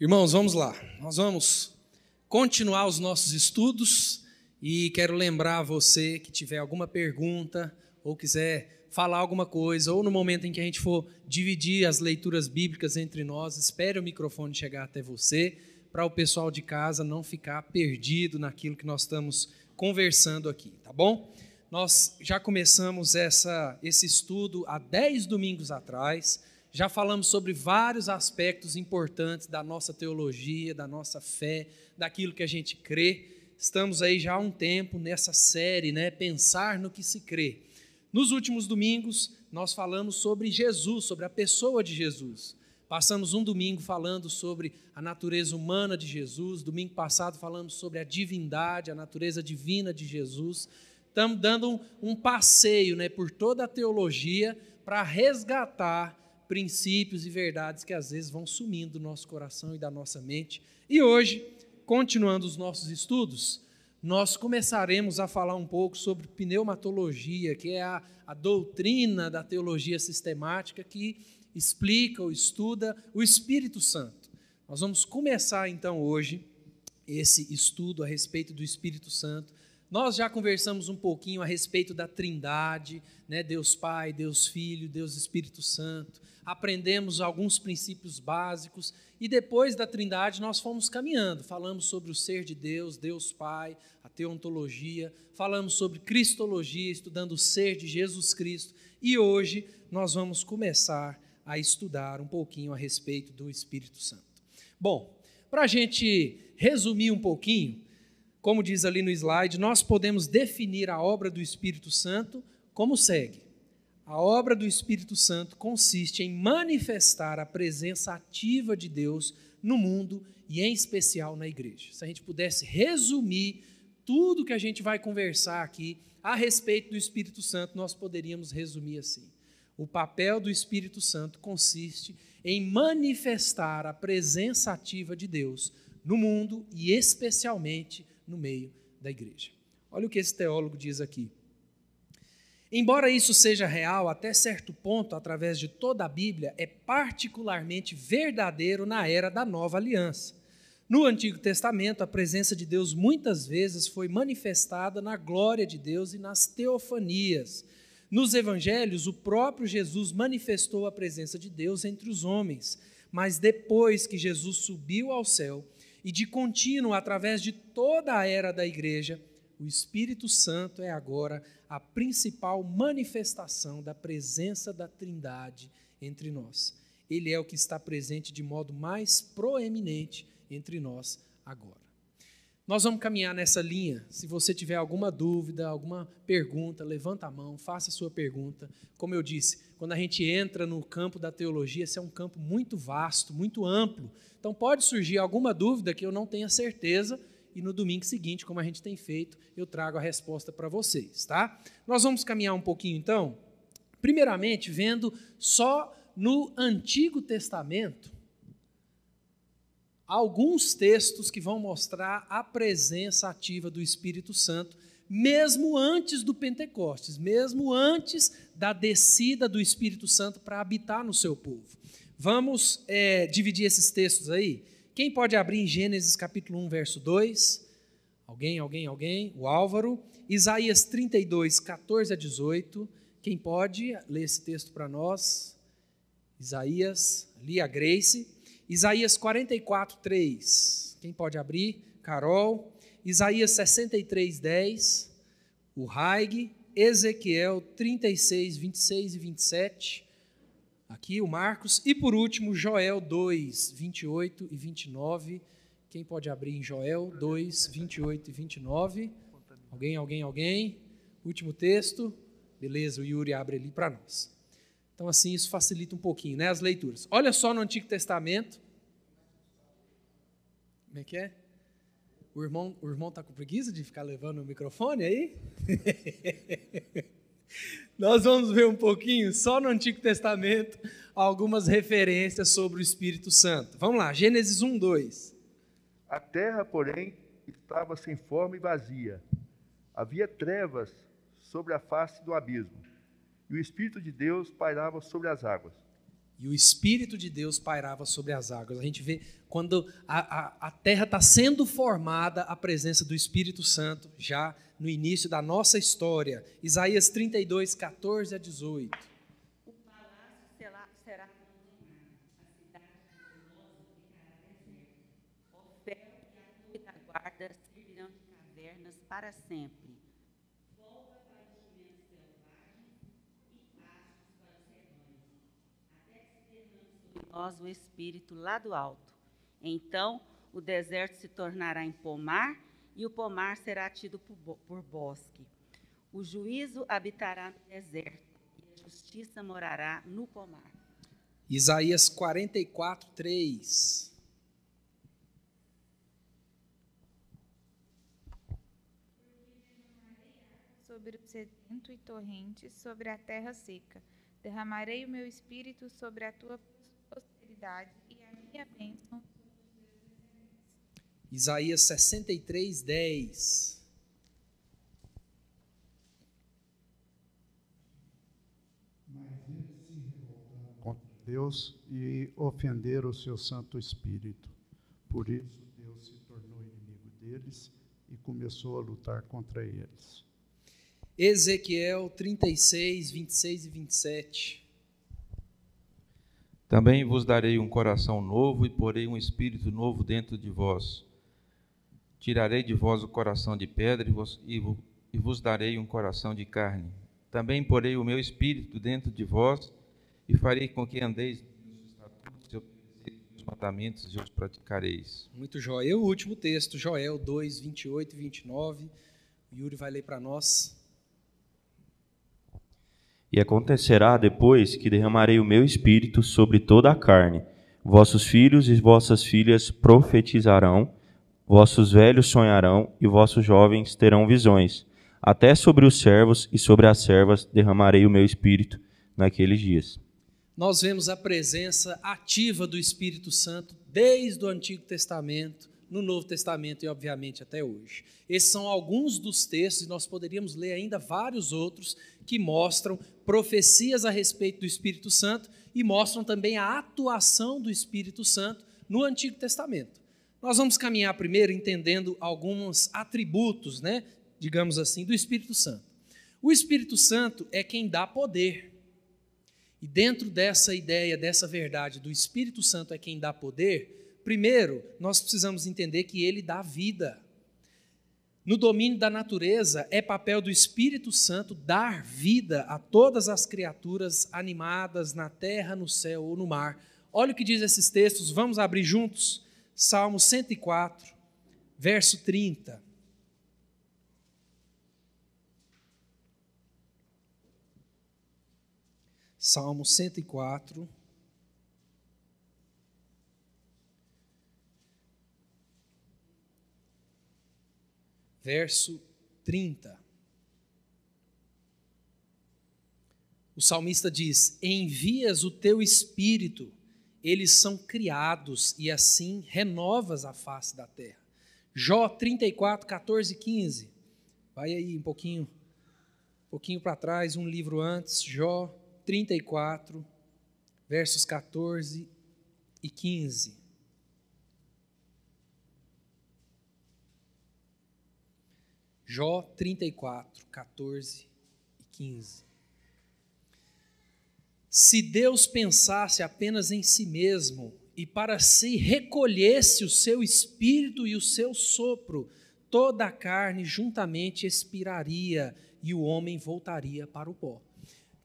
Irmãos, vamos lá. Nós vamos continuar os nossos estudos e quero lembrar você que tiver alguma pergunta ou quiser falar alguma coisa, ou no momento em que a gente for dividir as leituras bíblicas entre nós, espere o microfone chegar até você, para o pessoal de casa não ficar perdido naquilo que nós estamos conversando aqui, tá bom? Nós já começamos essa, esse estudo há 10 domingos atrás já falamos sobre vários aspectos importantes da nossa teologia, da nossa fé, daquilo que a gente crê. Estamos aí já há um tempo nessa série, né? Pensar no que se crê. Nos últimos domingos, nós falamos sobre Jesus, sobre a pessoa de Jesus. Passamos um domingo falando sobre a natureza humana de Jesus, domingo passado falamos sobre a divindade, a natureza divina de Jesus. Estamos dando um, um passeio né, por toda a teologia para resgatar princípios e verdades que às vezes vão sumindo do nosso coração e da nossa mente. E hoje, continuando os nossos estudos, nós começaremos a falar um pouco sobre pneumatologia, que é a, a doutrina da teologia sistemática que explica ou estuda o Espírito Santo. Nós vamos começar então hoje esse estudo a respeito do Espírito Santo. Nós já conversamos um pouquinho a respeito da Trindade, né? Deus Pai, Deus Filho, Deus Espírito Santo aprendemos alguns princípios básicos e depois da Trindade nós fomos caminhando. Falamos sobre o ser de Deus, Deus Pai, a teontologia, falamos sobre cristologia, estudando o ser de Jesus Cristo e hoje nós vamos começar a estudar um pouquinho a respeito do Espírito Santo. Bom, para a gente resumir um pouquinho, como diz ali no slide, nós podemos definir a obra do Espírito Santo como segue a obra do Espírito Santo consiste em manifestar a presença ativa de Deus no mundo e, em especial, na igreja. Se a gente pudesse resumir tudo que a gente vai conversar aqui a respeito do Espírito Santo, nós poderíamos resumir assim: o papel do Espírito Santo consiste em manifestar a presença ativa de Deus no mundo e, especialmente, no meio da igreja. Olha o que esse teólogo diz aqui. Embora isso seja real até certo ponto através de toda a Bíblia, é particularmente verdadeiro na era da nova aliança. No Antigo Testamento, a presença de Deus muitas vezes foi manifestada na glória de Deus e nas teofanias. Nos evangelhos, o próprio Jesus manifestou a presença de Deus entre os homens, mas depois que Jesus subiu ao céu e de contínuo através de toda a era da igreja, o Espírito Santo é agora a principal manifestação da presença da Trindade entre nós. Ele é o que está presente de modo mais proeminente entre nós agora. Nós vamos caminhar nessa linha. Se você tiver alguma dúvida, alguma pergunta, levanta a mão, faça a sua pergunta. Como eu disse, quando a gente entra no campo da teologia, esse é um campo muito vasto, muito amplo. Então pode surgir alguma dúvida que eu não tenha certeza, e no domingo seguinte, como a gente tem feito, eu trago a resposta para vocês, tá? Nós vamos caminhar um pouquinho então, primeiramente vendo só no Antigo Testamento alguns textos que vão mostrar a presença ativa do Espírito Santo, mesmo antes do Pentecostes, mesmo antes da descida do Espírito Santo para habitar no seu povo. Vamos é, dividir esses textos aí. Quem pode abrir em Gênesis capítulo 1, verso 2? Alguém, alguém, alguém? O Álvaro. Isaías 32, 14 a 18. Quem pode ler esse texto para nós? Isaías, ali a Grace. Isaías 44, 3. Quem pode abrir? Carol. Isaías 63, 10. O Raig. Ezequiel 36, 26 e 27. Aqui o Marcos. E por último, Joel 2, 28 e 29. Quem pode abrir em Joel 2, 28 e 29? Alguém, alguém, alguém? Último texto. Beleza, o Yuri abre ali para nós. Então, assim, isso facilita um pouquinho né, as leituras. Olha só no Antigo Testamento. Como é que é? O irmão o irmão está com preguiça de ficar levando o microfone aí? Nós vamos ver um pouquinho, só no Antigo Testamento, algumas referências sobre o Espírito Santo. Vamos lá, Gênesis 1, 2. A terra, porém, estava sem forma e vazia. Havia trevas sobre a face do abismo, e o Espírito de Deus pairava sobre as águas. E o Espírito de Deus pairava sobre as águas. A gente vê quando a, a, a terra está sendo formada, a presença do Espírito Santo já no início da nossa história. Isaías 32, 14 a 18. O palácio será, será a cidade ficará deserta. O ferro e a guarda servirão de cavernas para sempre. Nós o Espírito lá do alto. Então o deserto se tornará em pomar e o pomar será tido por bosque. O juízo habitará no deserto e a justiça morará no pomar. Isaías 44, 3. Sobre o sedento e torrentes, sobre a terra seca. Derramarei o meu espírito sobre a tua prosperidade e a minha bênção. Isaías 63, 10. Mas eles se revoltaram contra Deus e ofenderam o seu Santo Espírito. Por isso, Deus se tornou inimigo deles e começou a lutar contra eles. Ezequiel 36, 26 e 27. Também vos darei um coração novo e porei um espírito novo dentro de vós. Tirarei de vós o coração de pedra e vos, e, e vos darei um coração de carne. Também porei o meu espírito dentro de vós e farei com que andeis os mandamentos e os praticareis. Muito jóia. E o último texto, Joel 2, 28 e 29. O Yuri vai ler para nós. E acontecerá depois que derramarei o meu espírito sobre toda a carne. Vossos filhos e vossas filhas profetizarão, vossos velhos sonharão e vossos jovens terão visões. Até sobre os servos e sobre as servas derramarei o meu espírito naqueles dias. Nós vemos a presença ativa do Espírito Santo desde o Antigo Testamento, no Novo Testamento e, obviamente, até hoje. Esses são alguns dos textos, e nós poderíamos ler ainda vários outros que mostram profecias a respeito do Espírito Santo e mostram também a atuação do Espírito Santo no Antigo Testamento. Nós vamos caminhar primeiro entendendo alguns atributos, né, digamos assim, do Espírito Santo. O Espírito Santo é quem dá poder. E dentro dessa ideia, dessa verdade do Espírito Santo é quem dá poder, primeiro, nós precisamos entender que ele dá vida. No domínio da natureza, é papel do Espírito Santo dar vida a todas as criaturas animadas na terra, no céu ou no mar. Olha o que diz esses textos, vamos abrir juntos? Salmo 104, verso 30. Salmo 104, verso 30. O salmista diz: Envias o teu espírito, eles são criados e assim renovas a face da terra. Jó 34, 14 e 15. Vai aí um pouquinho, um pouquinho para trás, um livro antes, Jó 34, versos 14 e 15. Jó 34, 14 e 15. Se Deus pensasse apenas em si mesmo e para si recolhesse o seu espírito e o seu sopro, toda a carne juntamente expiraria e o homem voltaria para o pó.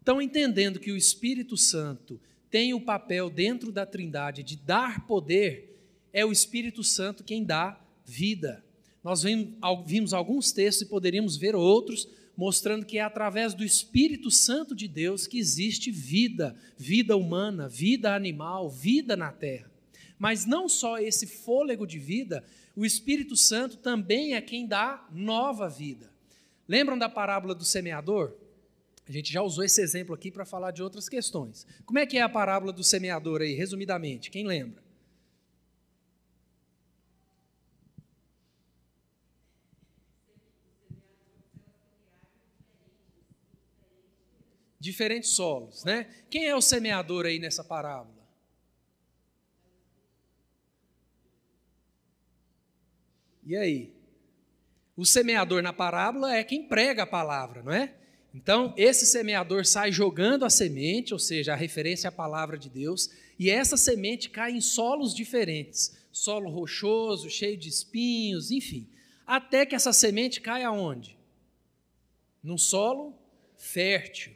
Então, entendendo que o Espírito Santo tem o papel dentro da Trindade de dar poder, é o Espírito Santo quem dá vida. Nós vimos alguns textos e poderíamos ver outros, mostrando que é através do Espírito Santo de Deus que existe vida, vida humana, vida animal, vida na terra. Mas não só esse fôlego de vida, o Espírito Santo também é quem dá nova vida. Lembram da parábola do semeador? A gente já usou esse exemplo aqui para falar de outras questões. Como é que é a parábola do semeador aí, resumidamente? Quem lembra? Diferentes solos, né? Quem é o semeador aí nessa parábola? E aí? O semeador na parábola é quem prega a palavra, não é? Então, esse semeador sai jogando a semente, ou seja, a referência à palavra de Deus, e essa semente cai em solos diferentes solo rochoso, cheio de espinhos, enfim. Até que essa semente cai aonde? Num solo fértil.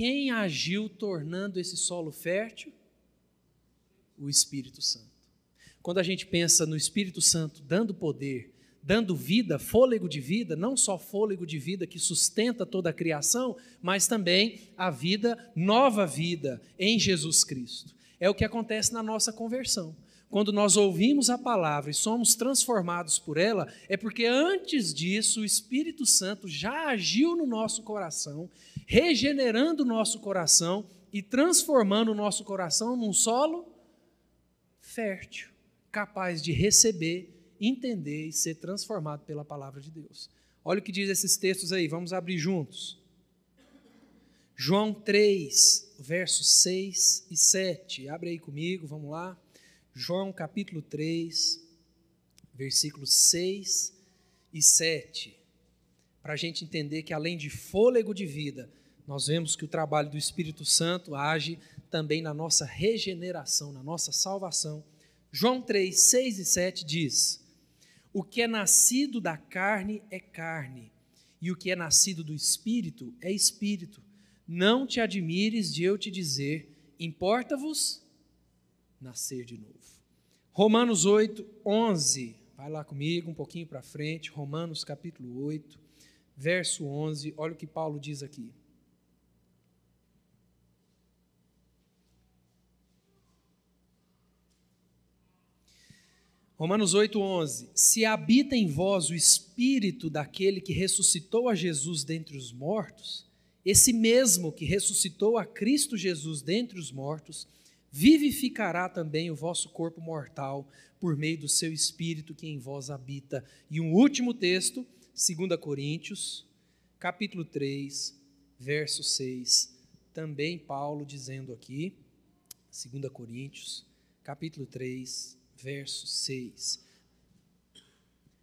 Quem agiu tornando esse solo fértil? O Espírito Santo. Quando a gente pensa no Espírito Santo dando poder, dando vida, fôlego de vida, não só fôlego de vida que sustenta toda a criação, mas também a vida, nova vida em Jesus Cristo. É o que acontece na nossa conversão. Quando nós ouvimos a palavra e somos transformados por ela, é porque antes disso o Espírito Santo já agiu no nosso coração, regenerando o nosso coração e transformando o nosso coração num solo fértil, capaz de receber entender e ser transformado pela palavra de Deus. Olha o que diz esses textos aí, vamos abrir juntos. João 3, versos 6 e 7. Abre aí comigo, vamos lá. João capítulo 3, versículos 6 e 7. Para a gente entender que além de fôlego de vida, nós vemos que o trabalho do Espírito Santo age também na nossa regeneração, na nossa salvação. João 3, 6 e 7 diz: o que é nascido da carne é carne, e o que é nascido do espírito é espírito. Não te admires de eu te dizer: importa-vos nascer de novo. Romanos 8, 11. Vai lá comigo um pouquinho para frente. Romanos capítulo 8, verso 11. Olha o que Paulo diz aqui. Romanos 8,11: Se habita em vós o espírito daquele que ressuscitou a Jesus dentre os mortos, esse mesmo que ressuscitou a Cristo Jesus dentre os mortos, vivificará também o vosso corpo mortal por meio do seu espírito que em vós habita. E um último texto, 2 Coríntios, capítulo 3, verso 6. Também Paulo dizendo aqui, 2 Coríntios, capítulo 3, verso 6.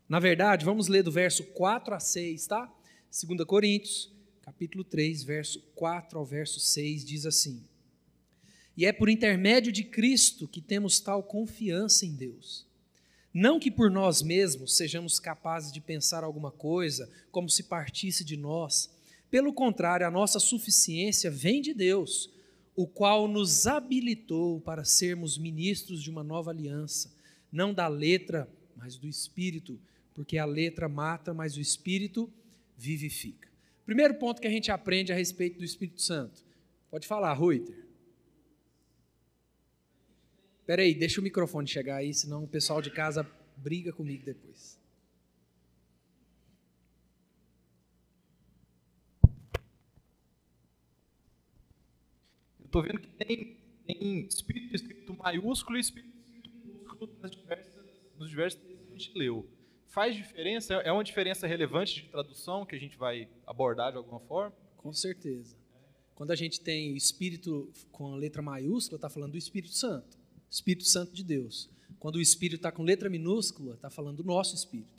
Na verdade, vamos ler do verso 4 a 6, tá? 2 Coríntios, capítulo 3, verso 4 ao verso 6, diz assim: E é por intermédio de Cristo que temos tal confiança em Deus. Não que por nós mesmos sejamos capazes de pensar alguma coisa como se partisse de nós. Pelo contrário, a nossa suficiência vem de Deus o qual nos habilitou para sermos ministros de uma nova aliança, não da letra, mas do espírito, porque a letra mata, mas o espírito vivifica. Primeiro ponto que a gente aprende a respeito do Espírito Santo. Pode falar, Ruiter. Espera aí, deixa o microfone chegar aí, senão o pessoal de casa briga comigo depois. estou vendo que tem, tem espírito escrito maiúsculo e espírito minúsculo nas diversas, nos diversos textos que a gente leu. Faz diferença? É uma diferença relevante de tradução que a gente vai abordar de alguma forma? Com certeza. Quando a gente tem espírito com a letra maiúscula, está falando do Espírito Santo, Espírito Santo de Deus. Quando o espírito está com letra minúscula, está falando do nosso espírito.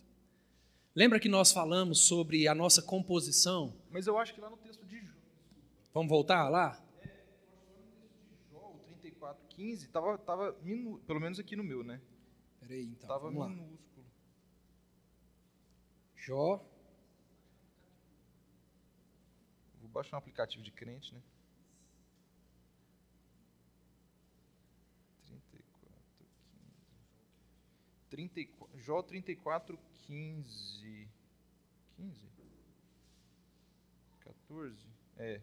Lembra que nós falamos sobre a nossa composição? Mas eu acho que lá no texto de Jó. Vamos voltar lá? 15 estava tava minu, pelo menos aqui no meu, né? Peraí, então. Tava minúsculo. Jó. Vou baixar um aplicativo de crente, né? 34, 15. Jó 34, 15. 15? 14? É.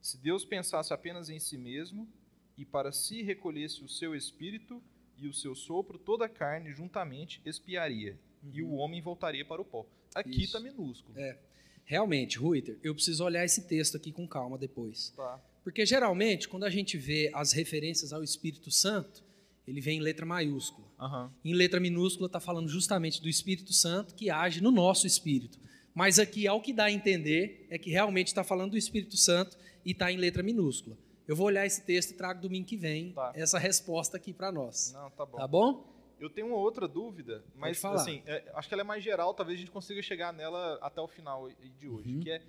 Se Deus pensasse apenas em si mesmo, e para si recolhesse o seu espírito e o seu sopro, toda a carne juntamente espiaria, uhum. e o uhum. homem voltaria para o pó. Aqui está minúsculo. É. Realmente, Ruiter, eu preciso olhar esse texto aqui com calma depois. Tá. Porque geralmente, quando a gente vê as referências ao Espírito Santo, ele vem em letra maiúscula. Uhum. Em letra minúscula está falando justamente do Espírito Santo que age no nosso espírito. Mas aqui, ao que dá a entender, é que realmente está falando do Espírito Santo e está em letra minúscula. Eu vou olhar esse texto e trago domingo que vem Tá. essa resposta aqui para nós. Não, tá bom. Tá bom? Eu tenho uma outra dúvida, mas assim, é, acho que ela é mais geral, talvez a gente consiga chegar nela até o final de hoje, Uhum. que é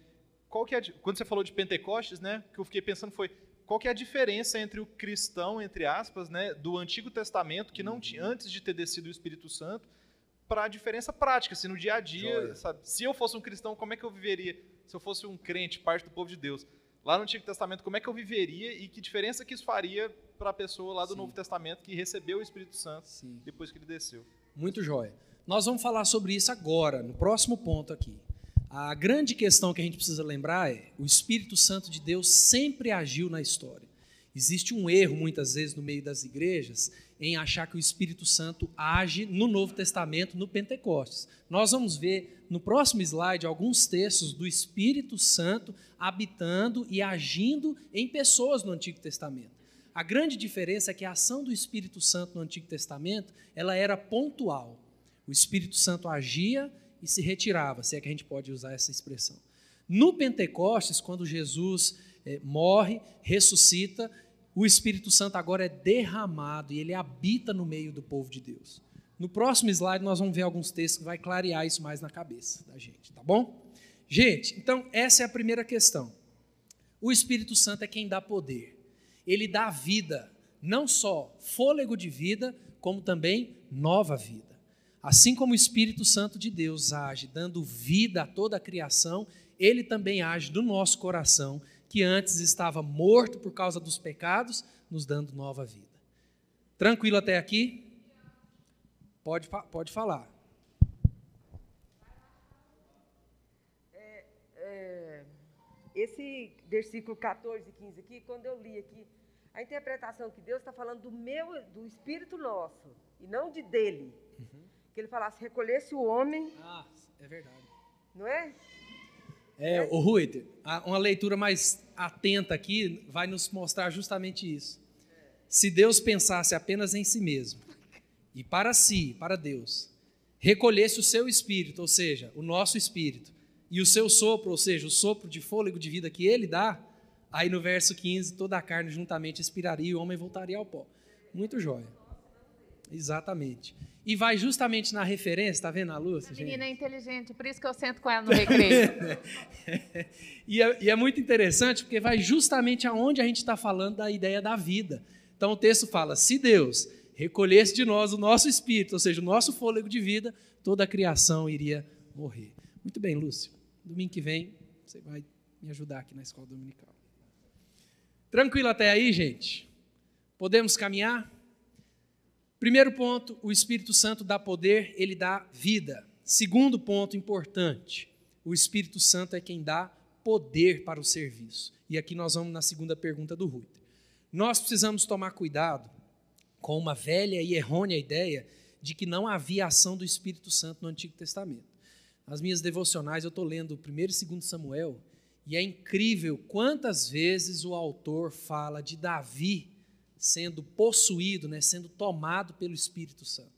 qual que é quando você falou de Pentecostes, né, o que eu fiquei pensando foi qual que é a diferença entre o cristão, entre aspas, né, do Antigo Testamento que não tinha antes de ter descido o Espírito Santo, para a diferença prática, assim, no dia a dia, sabe? Se eu fosse um cristão, como é que eu viveria? Se eu fosse um crente, parte do povo de Deus, lá no Antigo Testamento, como é que eu viveria e que diferença que isso faria para a pessoa lá do Sim. Novo Testamento que recebeu o Espírito Santo Sim. depois que ele desceu? Muito jóia. Nós vamos falar sobre isso agora, no próximo ponto aqui. A grande questão que a gente precisa lembrar é: o Espírito Santo de Deus sempre agiu na história. Existe um erro, muitas vezes, no meio das igrejas, em achar que o Espírito Santo age no Novo Testamento, no Pentecostes. Nós vamos ver no próximo slide alguns textos do Espírito Santo habitando e agindo em pessoas no Antigo Testamento. A grande diferença é que a ação do Espírito Santo no Antigo Testamento, ela era pontual. O Espírito Santo agia e se retirava, se é que a gente pode usar essa expressão. No Pentecostes, quando Jesus eh, morre, ressuscita, o Espírito Santo agora é derramado e ele habita no meio do povo de Deus. No próximo slide nós vamos ver alguns textos que vai clarear isso mais na cabeça da gente, tá bom? Gente, então essa é a primeira questão. O Espírito Santo é quem dá poder. Ele dá vida, não só fôlego de vida, como também nova vida. Assim como o Espírito Santo de Deus age dando vida a toda a criação, ele também age no nosso coração, que antes estava morto por causa dos pecados, nos dando nova vida. Tranquilo até aqui? Pode, pode falar. É, esse versículo 14 e 15 aqui, quando eu li aqui, a interpretação que Deus está falando do meu, do Espírito nosso, e não de dele. Que ele falasse, recolhesse o homem, Ah, é verdade. não é? É, o Ruiter, uma leitura mais atenta aqui vai nos mostrar justamente isso. Se Deus pensasse apenas em si mesmo e para si, para Deus, recolhesse o seu espírito, ou seja, o nosso espírito, e o seu sopro, ou seja, o sopro de fôlego de vida que ele dá, aí no verso 15, toda a carne juntamente expiraria e o homem voltaria ao pó. Muito jóia. Exatamente. E vai justamente na referência, tá vendo a luz? A gente? menina é inteligente, por isso que eu sento com ela no recreio. E é, e é muito interessante porque vai justamente aonde a gente está falando da ideia da vida. Então o texto fala: se Deus recolhesse de nós o nosso espírito, ou seja, o nosso fôlego de vida, toda a criação iria morrer. Muito bem, Lúcio. Domingo que vem você vai me ajudar aqui na escola dominical. Tranquilo até aí, gente? Podemos caminhar? Primeiro ponto, o Espírito Santo dá poder, ele dá vida. Segundo ponto importante, o Espírito Santo é quem dá poder para o serviço. E aqui nós vamos na segunda pergunta do Ruiter. Nós precisamos tomar cuidado com uma velha e errônea ideia de que não havia ação do Espírito Santo no Antigo Testamento. Nas minhas devocionais eu estou lendo o 1 e 2 Samuel e é incrível quantas vezes o autor fala de Davi sendo possuído, né, sendo tomado pelo Espírito Santo.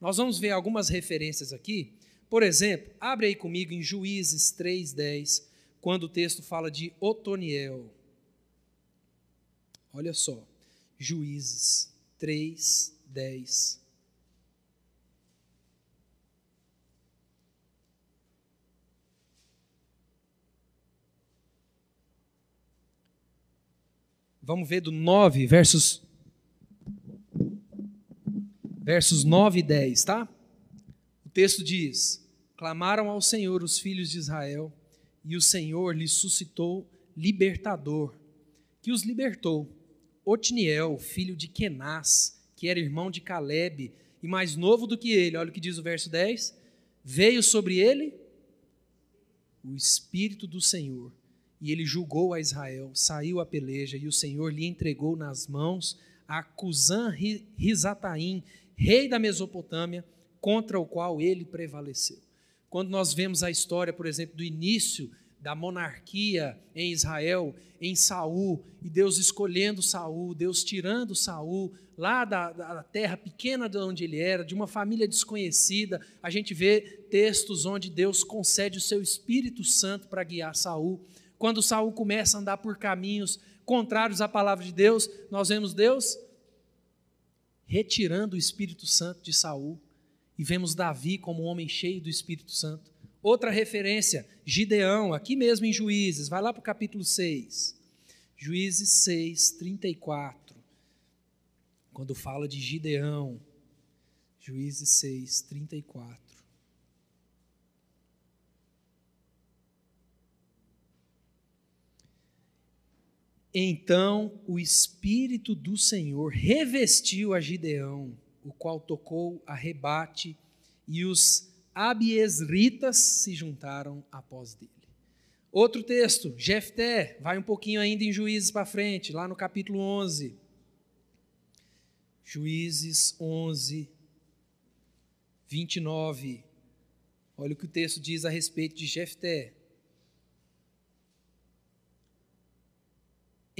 Nós vamos ver algumas referências aqui. Por exemplo, abre aí comigo em Juízes 3:10, quando o texto fala de Otoniel. Olha só, Juízes 3:10. Vamos ver do 9 versos versos 9 e 10, tá? O texto diz: Clamaram ao Senhor os filhos de Israel, e o Senhor lhes suscitou libertador, que os libertou. Otniel, filho de Kenaz, que era irmão de Caleb e mais novo do que ele, olha o que diz o verso 10: Veio sobre ele o Espírito do Senhor, e ele julgou a Israel, saiu a peleja, e o Senhor lhe entregou nas mãos a Cusã Risataim, rei da Mesopotâmia, contra o qual ele prevaleceu. Quando nós vemos a história, por exemplo, do início da monarquia em Israel, em Saul, e Deus escolhendo Saul, Deus tirando Saul lá da, da terra pequena de onde ele era, de uma família desconhecida. A gente vê textos onde Deus concede o seu Espírito Santo para guiar Saul. Quando Saul começa a andar por caminhos contrários à palavra de Deus, nós vemos Deus retirando o Espírito Santo de Saul e vemos Davi como um homem cheio do Espírito Santo. Outra referência, Gideão, aqui mesmo em Juízes, vai lá para o capítulo 6. Juízes 6, 34. Quando fala de Gideão, Juízes 6, 34. Então o Espírito do Senhor revestiu a Gideão, o qual tocou a rebate, e os abiesritas se juntaram após dele. Outro texto, Jefté, vai um pouquinho ainda em Juízes para frente, lá no capítulo 11. Juízes 11, 29. Olha o que o texto diz a respeito de Jefté.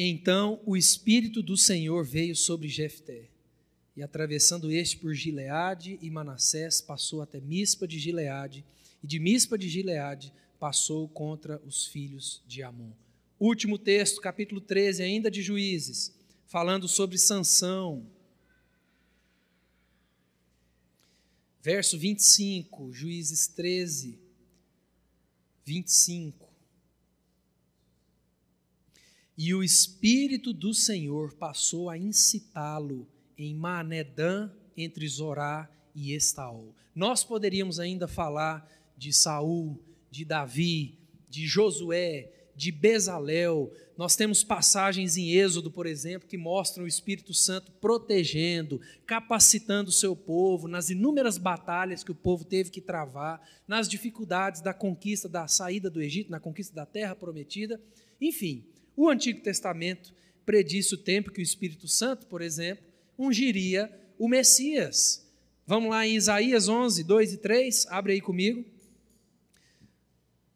Então o Espírito do Senhor veio sobre Jefté e atravessando este por Gileade e Manassés, passou até Mispa de Gileade, e de Mispa de Gileade passou contra os filhos de Amon. Último texto, capítulo 13, ainda de Juízes, falando sobre Sansão. Verso 25, Juízes 13, 25. E o Espírito do Senhor passou a incitá-lo em Manedã, entre Zorá e Estaol. Nós poderíamos ainda falar de Saul, de Davi, de Josué, de Bezalel. Nós temos passagens em Êxodo, por exemplo, que mostram o Espírito Santo protegendo, capacitando o seu povo nas inúmeras batalhas que o povo teve que travar, nas dificuldades da conquista da saída do Egito, na conquista da terra prometida. Enfim, o Antigo Testamento predisse o tempo que o Espírito Santo, por exemplo, ungiria o Messias. Vamos lá em Isaías 11, 2 e 3, abre aí comigo,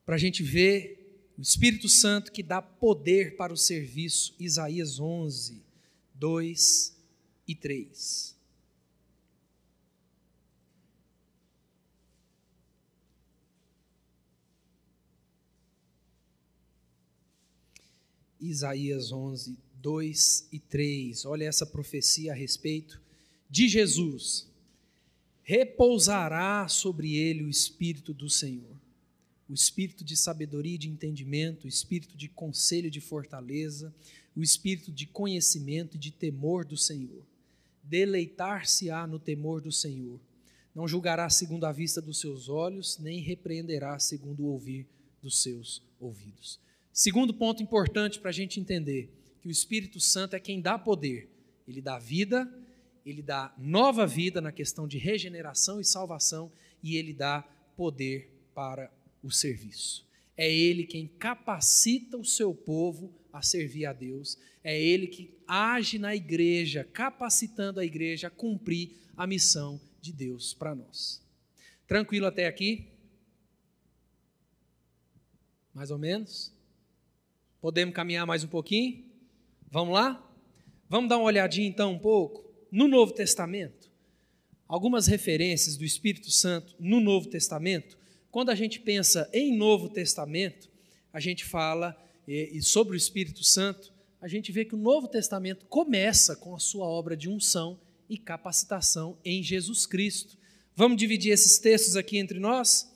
para a gente ver o Espírito Santo que dá poder para o serviço. Isaías 11, 2 e 3. Isaías 11, 2 e 3. Olha essa profecia a respeito de Jesus. Repousará sobre ele o Espírito do Senhor, o Espírito de sabedoria e de entendimento, o Espírito de conselho e de fortaleza, o Espírito de conhecimento e de temor do Senhor. Deleitar-se-á no temor do Senhor. Não julgará segundo a vista dos seus olhos, nem repreenderá segundo o ouvir dos seus ouvidos. Segundo ponto importante para a gente entender que o Espírito Santo é quem dá poder. Ele dá vida, ele dá nova vida na questão de regeneração e salvação e ele dá poder para o serviço. É ele quem capacita o seu povo a servir a Deus. É ele que age na igreja, capacitando a igreja a cumprir a missão de Deus para nós. Tranquilo até aqui? Mais ou menos? Podemos caminhar mais um pouquinho? Vamos lá? Vamos dar uma olhadinha então um pouco no Novo Testamento. Algumas referências do Espírito Santo no Novo Testamento. Quando a gente pensa em Novo Testamento, a gente fala e, sobre o Espírito Santo, a gente vê que o Novo Testamento começa com a sua obra de unção e capacitação em Jesus Cristo. Vamos dividir esses textos aqui entre nós?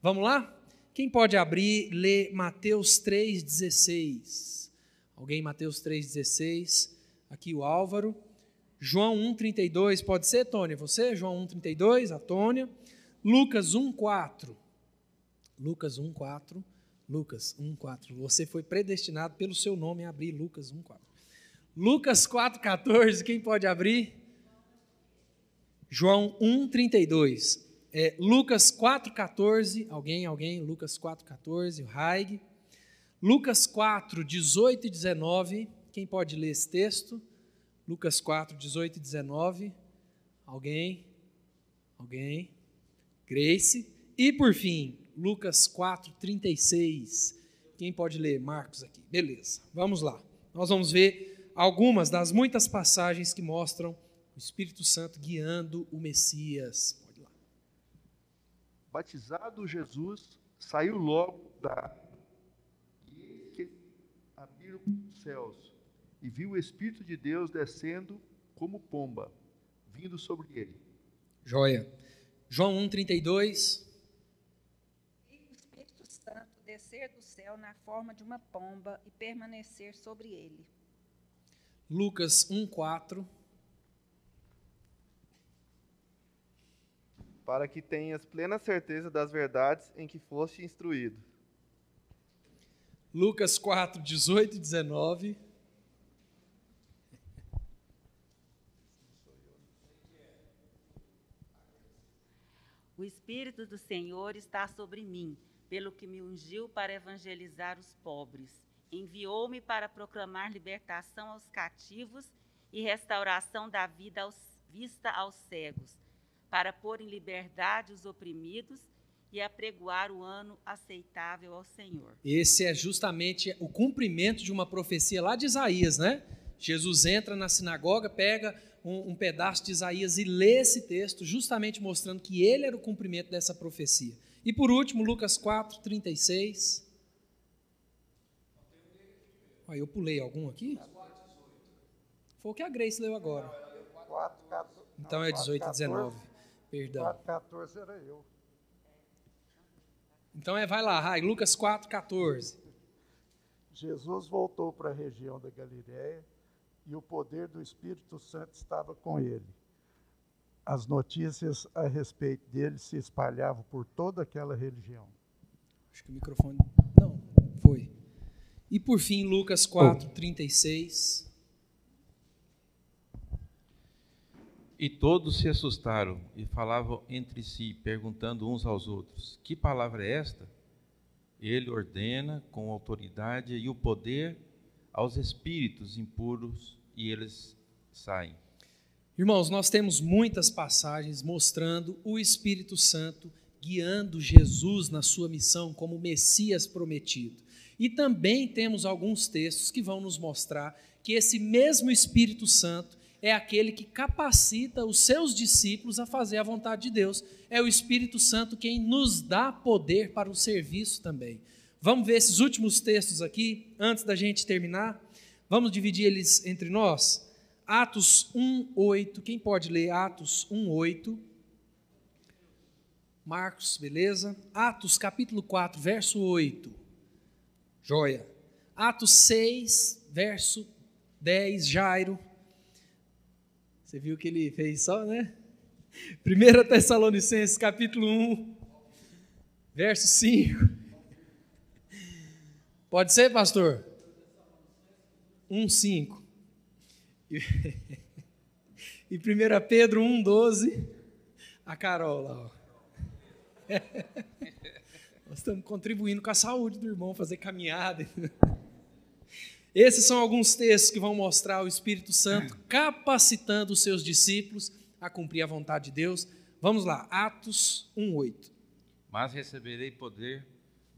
Vamos lá? Quem pode abrir, ler Mateus 3,16. Alguém, Mateus 3,16. Aqui o Álvaro. João 1,32. Pode ser, Tônia? Você? João 1,32. A Tônia. Lucas 1,4. Lucas 1,4. Lucas 1,4. Você foi predestinado pelo seu nome a abrir Lucas 1,4. Lucas 4,14. Quem pode abrir? João 1,32. É, Lucas 4,14. Alguém, alguém? Lucas 4,14. O Haig. Lucas 4, 18 e 19. Quem pode ler esse texto? Lucas 4, 18 e 19. Alguém? Alguém? Grace. E por fim, Lucas 4, 36. Quem pode ler? Marcos aqui. Beleza. Vamos lá. Nós vamos ver algumas das muitas passagens que mostram O Espírito Santo guiando o Messias. Batizado Jesus, saiu logo da e eis que abriram os céus e viu o Espírito de Deus descendo como pomba, vindo sobre ele. Joia. João 1,32. E o Espírito Santo descer do céu na forma de uma pomba e permanecer sobre ele. Lucas 1,4. Para que tenhas plena certeza das verdades em que foste instruído. Lucas 4, 18 e 19. O Espírito do Senhor está sobre mim, pelo que me ungiu para evangelizar os pobres. Enviou-me para proclamar libertação aos cativos e restauração da vida aos, vista aos cegos, para pôr em liberdade os oprimidos e apregoar o ano aceitável ao Senhor. Esse é justamente o cumprimento de uma profecia lá de Isaías, né? Jesus entra na sinagoga, pega um, um, pedaço de Isaías e lê esse texto, justamente mostrando que ele era o cumprimento dessa profecia. E por último, Lucas 4, 36. Ah, eu pulei algum aqui? Foi o que a Grace leu agora. Então é 18 e 19. Perdão. 4, 14 era eu. Então é, vai lá, Rai, Lucas 4, 14. Jesus voltou para a região da Galiléia e o poder do Espírito Santo estava com ele. As notícias a respeito dele se espalhavam por toda aquela região. Acho que o microfone. Não, foi. E por fim, Lucas 4, 36. E todos se assustaram e falavam entre si, perguntando uns aos outros: Que palavra é esta? Ele ordena com autoridade e o poder aos espíritos impuros e eles saem. Irmãos, nós temos muitas passagens mostrando o Espírito Santo guiando Jesus na sua missão como Messias prometido. E também temos alguns textos que vão nos mostrar que esse mesmo Espírito Santo é aquele que capacita os seus discípulos a fazer a vontade de Deus. É o Espírito Santo quem nos dá poder para o serviço também. Vamos ver esses últimos textos aqui, antes da gente terminar. Vamos dividir eles entre nós? Atos 1, 8. Quem pode ler Atos 1, 8? Marcos, beleza? Atos capítulo 4, verso 8. Joia. Atos 6, verso 10, Jairo. Você viu que ele fez só, né? 1 Tessalonicenses capítulo 1, verso 5. Pode ser, pastor? 1, 5. E, e 1 Pedro 1, 12. A Carol lá, ó. Nós estamos contribuindo com a saúde do irmão, fazer caminhada. Esses são alguns textos que vão mostrar o Espírito Santo capacitando os seus discípulos a cumprir a vontade de Deus. Vamos lá, Atos 1:8. Mas receberei poder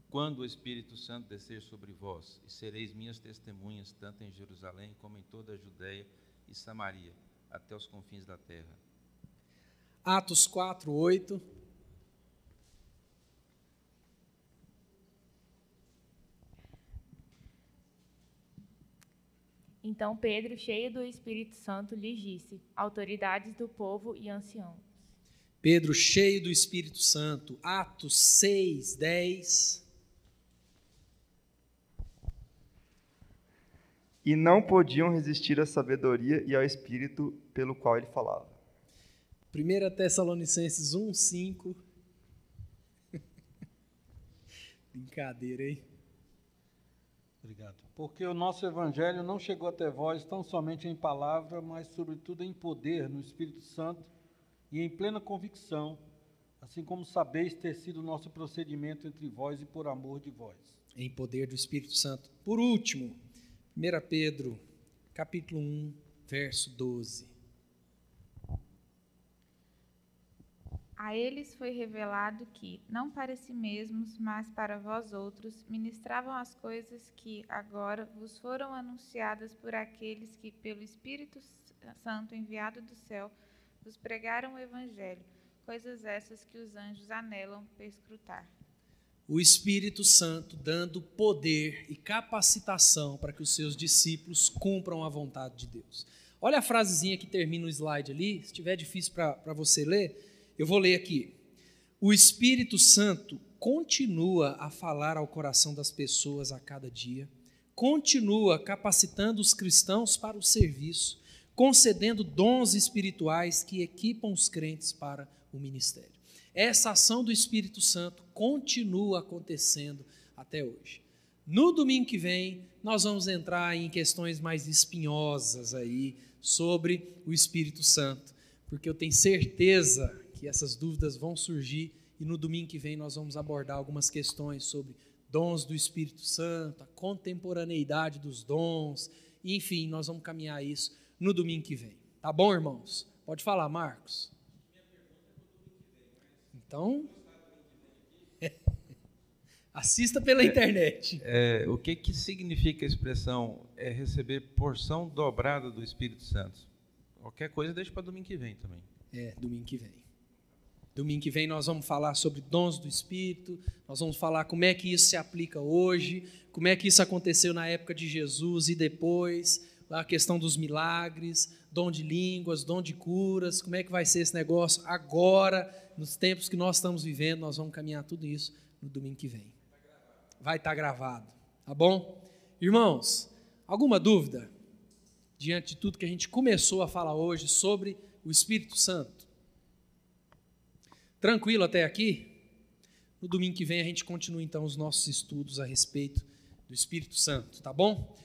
quando o Espírito Santo descer sobre vós, e sereis minhas testemunhas tanto em Jerusalém como em toda a Judéia e Samaria, até os confins da terra. Atos 4:8. Então Pedro, cheio do Espírito Santo, lhes disse: Autoridades do povo e anciãos. Pedro, cheio do Espírito Santo, Atos 6, 10. E não podiam resistir à sabedoria e ao espírito pelo qual ele falava. 1 Tessalonicenses 1, 5. Brincadeira, hein? Obrigado. Porque o nosso evangelho não chegou até vós tão somente em palavra, mas sobretudo em poder, no Espírito Santo e em plena convicção, assim como sabeis ter sido o nosso procedimento entre vós e por amor de vós. Em poder do Espírito Santo. Por último, 1 Pedro, capítulo 1, verso 12. A eles foi revelado que, não para si mesmos, mas para vós outros, ministravam as coisas que agora vos foram anunciadas por aqueles que, pelo Espírito Santo enviado do céu, vos pregaram o Evangelho, coisas essas que os anjos anelam perscrutar. O Espírito Santo dando poder e capacitação para que os seus discípulos cumpram a vontade de Deus. Olha a frasezinha que termina o slide ali, se estiver difícil para você ler eu vou ler aqui. O Espírito Santo continua a falar ao coração das pessoas a cada dia, continua capacitando os cristãos para o serviço, concedendo dons espirituais que equipam os crentes para o ministério. Essa ação do Espírito Santo continua acontecendo até hoje. No domingo que vem, nós vamos entrar em questões mais espinhosas aí sobre o Espírito Santo, porque eu tenho certeza que essas dúvidas vão surgir e no domingo que vem nós vamos abordar algumas questões sobre dons do Espírito Santo, a contemporaneidade dos dons, enfim, nós vamos caminhar isso no domingo que vem. Tá bom, irmãos? Pode falar, Marcos. Então, assista pela é, internet. É, o que, que significa a expressão é receber porção dobrada do Espírito Santo? Qualquer coisa deixa para domingo que vem também. É, domingo que vem. Domingo que vem nós vamos falar sobre dons do Espírito, nós vamos falar como é que isso se aplica hoje, como é que isso aconteceu na época de Jesus e depois, a questão dos milagres, dom de línguas, dom de curas, como é que vai ser esse negócio agora, nos tempos que nós estamos vivendo, nós vamos caminhar tudo isso no domingo que vem. Vai estar gravado, tá bom? Irmãos, alguma dúvida diante de tudo que a gente começou a falar hoje sobre o Espírito Santo? Tranquilo até aqui? No domingo que vem a gente continua então os nossos estudos a respeito do Espírito Santo, tá bom?